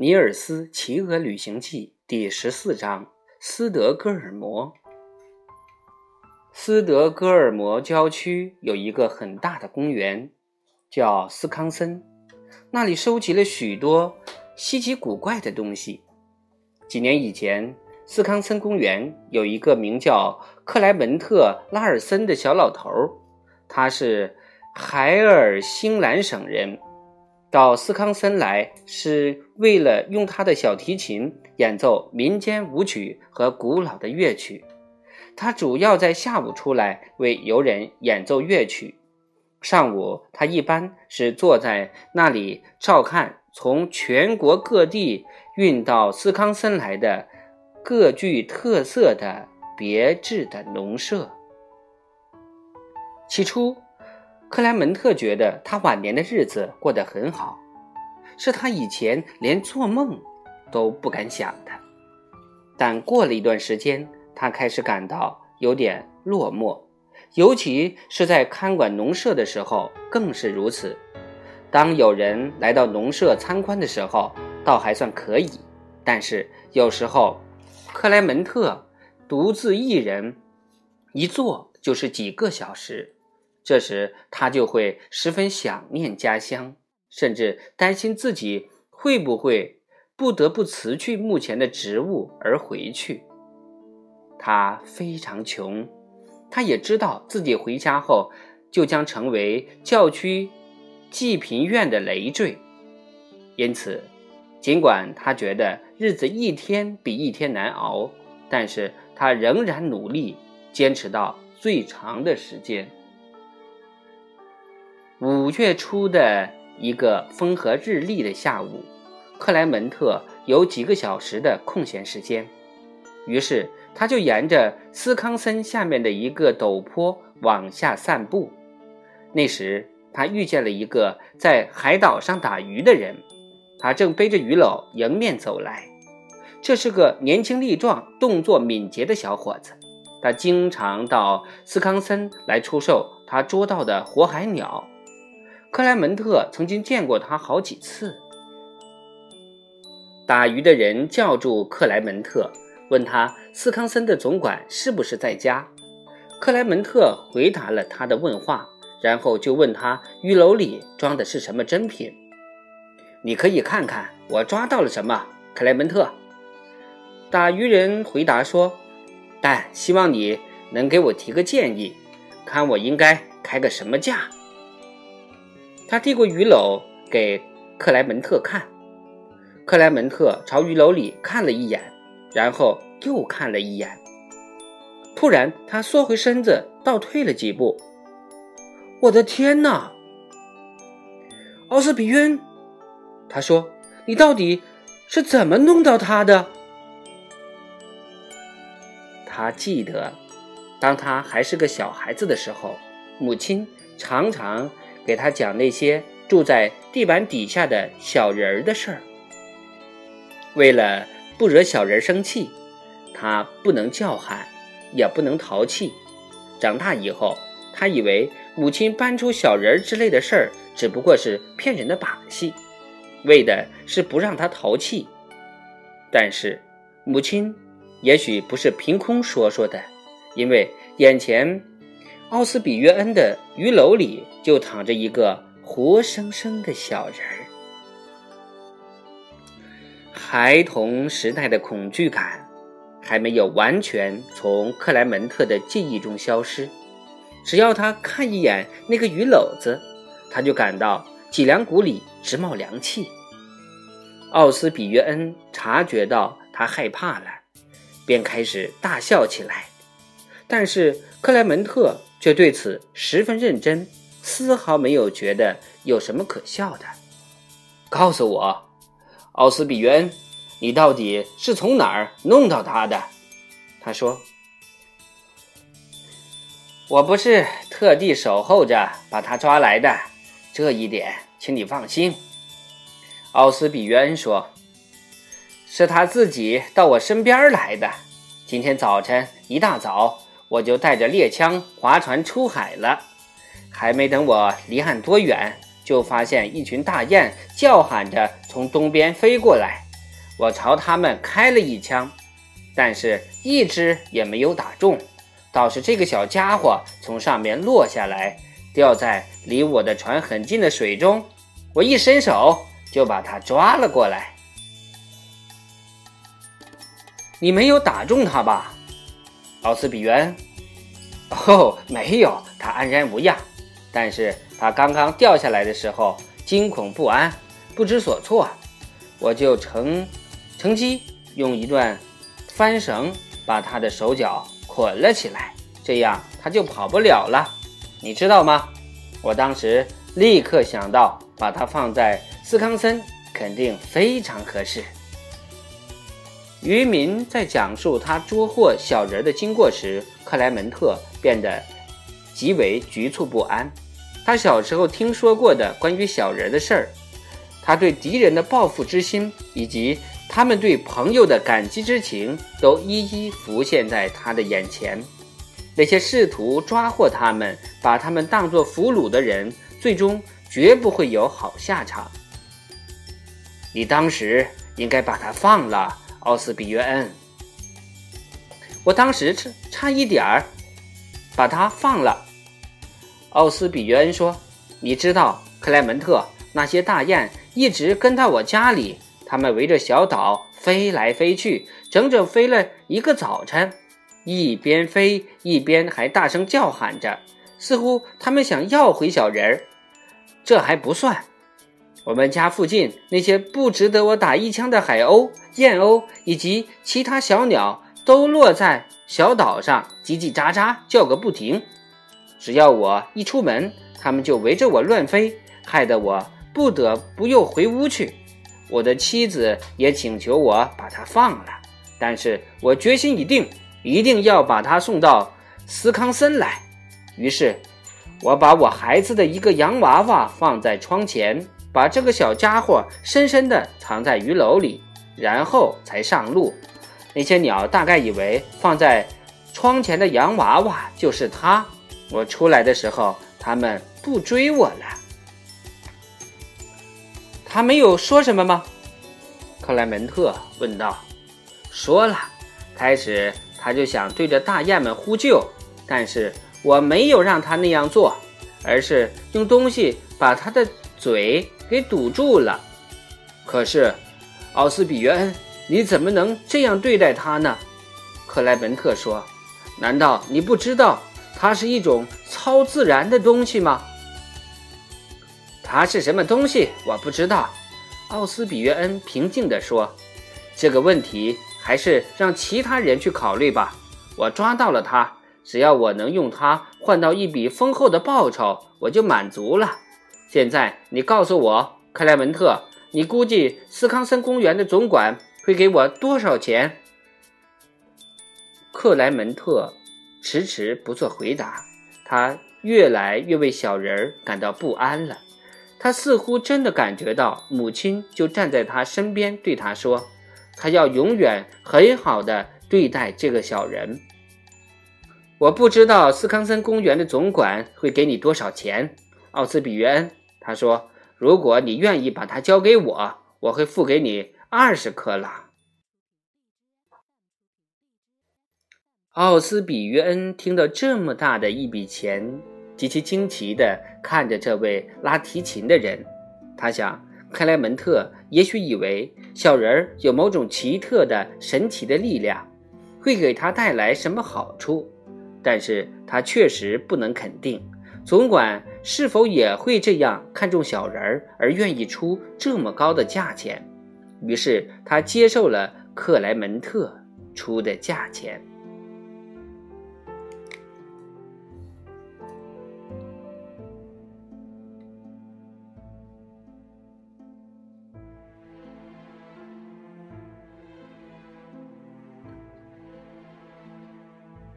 尼尔斯《骑鹅旅行记》第十四章：斯德哥尔摩。斯德哥尔摩郊区有一个很大的公园，叫斯康森，那里收集了许多稀奇古怪的东西。几年以前，斯康森公园有一个名叫克莱门特·拉尔森的小老头，他是海尔辛兰省人。到斯康森来是为了用他的小提琴演奏民间舞曲和古老的乐曲。他主要在下午出来为游人演奏乐曲。上午，他一般是坐在那里照看从全国各地运到斯康森来的各具特色的别致的农舍。起初。克莱门特觉得他晚年的日子过得很好，是他以前连做梦都不敢想的。但过了一段时间，他开始感到有点落寞，尤其是在看管农舍的时候更是如此。当有人来到农舍参观的时候，倒还算可以；但是有时候，克莱门特独自一人，一坐就是几个小时。这时，他就会十分想念家乡，甚至担心自己会不会不得不辞去目前的职务而回去。他非常穷，他也知道自己回家后就将成为教区济贫院的累赘，因此，尽管他觉得日子一天比一天难熬，但是他仍然努力坚持到最长的时间。五月初的一个风和日丽的下午，克莱门特有几个小时的空闲时间，于是他就沿着斯康森下面的一个陡坡往下散步。那时他遇见了一个在海岛上打鱼的人，他正背着鱼篓迎面走来。这是个年轻力壮、动作敏捷的小伙子，他经常到斯康森来出售他捉到的活海鸟。克莱门特曾经见过他好几次。打鱼的人叫住克莱门特，问他斯康森的总管是不是在家。克莱门特回答了他的问话，然后就问他鱼篓里装的是什么珍品。你可以看看我抓到了什么，克莱门特。打鱼人回答说：“但希望你能给我提个建议，看我应该开个什么价。”他递过鱼篓给克莱门特看，克莱门特朝鱼篓里看了一眼，然后又看了一眼。突然，他缩回身子，倒退了几步。“我的天哪！”奥斯比恩，他说：“你到底是怎么弄到他的？”他记得，当他还是个小孩子的时候，母亲常常。给他讲那些住在地板底下的小人儿的事儿。为了不惹小人生气，他不能叫喊，也不能淘气。长大以后，他以为母亲搬出小人儿之类的事儿只不过是骗人的把戏，为的是不让他淘气。但是，母亲也许不是凭空说说的，因为眼前。奥斯比约恩的鱼篓里就躺着一个活生生的小人儿。孩童时代的恐惧感还没有完全从克莱门特的记忆中消失。只要他看一眼那个鱼篓子，他就感到脊梁骨里直冒凉气。奥斯比约恩察觉到他害怕了，便开始大笑起来。但是克莱门特。却对此十分认真，丝毫没有觉得有什么可笑的。告诉我，奥斯比渊，你到底是从哪儿弄到他的？他说：“我不是特地守候着把他抓来的，这一点请你放心。”奥斯比渊说：“是他自己到我身边来的。今天早晨一大早。”我就带着猎枪划船出海了，还没等我离岸多远，就发现一群大雁叫喊着从东边飞过来。我朝他们开了一枪，但是一只也没有打中，倒是这个小家伙从上面落下来，掉在离我的船很近的水中。我一伸手就把他抓了过来。你没有打中他吧，奥斯比约？哦，没有，他安然无恙。但是他刚刚掉下来的时候惊恐不安，不知所措，我就乘乘机用一段帆绳把他的手脚捆了起来，这样他就跑不了了。你知道吗？我当时立刻想到，把他放在斯康森肯定非常合适。渔民在讲述他捉获小人的经过时，克莱门特变得极为局促不安。他小时候听说过的关于小人的事儿，他对敌人的报复之心以及他们对朋友的感激之情，都一一浮现在他的眼前。那些试图抓获他们、把他们当作俘虏的人，最终绝不会有好下场。你当时应该把他放了。奥斯比约恩，我当时差差一点儿把他放了。奥斯比约恩说：“你知道，克莱门特那些大雁一直跟到我家里，他们围着小岛飞来飞去，整整飞了一个早晨，一边飞一边还大声叫喊着，似乎他们想要回小人儿。这还不算。”我们家附近那些不值得我打一枪的海鸥、燕鸥以及其他小鸟，都落在小岛上，叽叽喳喳叫个不停。只要我一出门，它们就围着我乱飞，害得我不得不又回屋去。我的妻子也请求我把它放了，但是我决心已定，一定要把它送到斯康森来。于是，我把我孩子的一个洋娃娃放在窗前。把这个小家伙深深地藏在鱼篓里，然后才上路。那些鸟大概以为放在窗前的洋娃娃就是他。我出来的时候，他们不追我了。他没有说什么吗？克莱门特问道。说了，开始他就想对着大雁们呼救，但是我没有让他那样做，而是用东西把他的嘴。给堵住了。可是，奥斯比约恩，你怎么能这样对待他呢？克莱门特说：“难道你不知道它是一种超自然的东西吗？”它是什么东西？我不知道。奥斯比约恩平静地说：“这个问题还是让其他人去考虑吧。我抓到了它，只要我能用它换到一笔丰厚的报酬，我就满足了。”现在你告诉我，克莱门特，你估计斯康森公园的总管会给我多少钱？克莱门特迟迟不做回答，他越来越为小人儿感到不安了。他似乎真的感觉到母亲就站在他身边，对他说：“他要永远很好的对待这个小人。”我不知道斯康森公园的总管会给你多少钱，奥斯比约恩。他说：“如果你愿意把它交给我，我会付给你二十克拉。”奥斯比约恩听到这么大的一笔钱，极其惊奇地看着这位拉提琴的人。他想，克莱门特也许以为小人儿有某种奇特的、神奇的力量，会给他带来什么好处，但是他确实不能肯定。总管是否也会这样看中小人儿，而愿意出这么高的价钱？于是他接受了克莱门特出的价钱。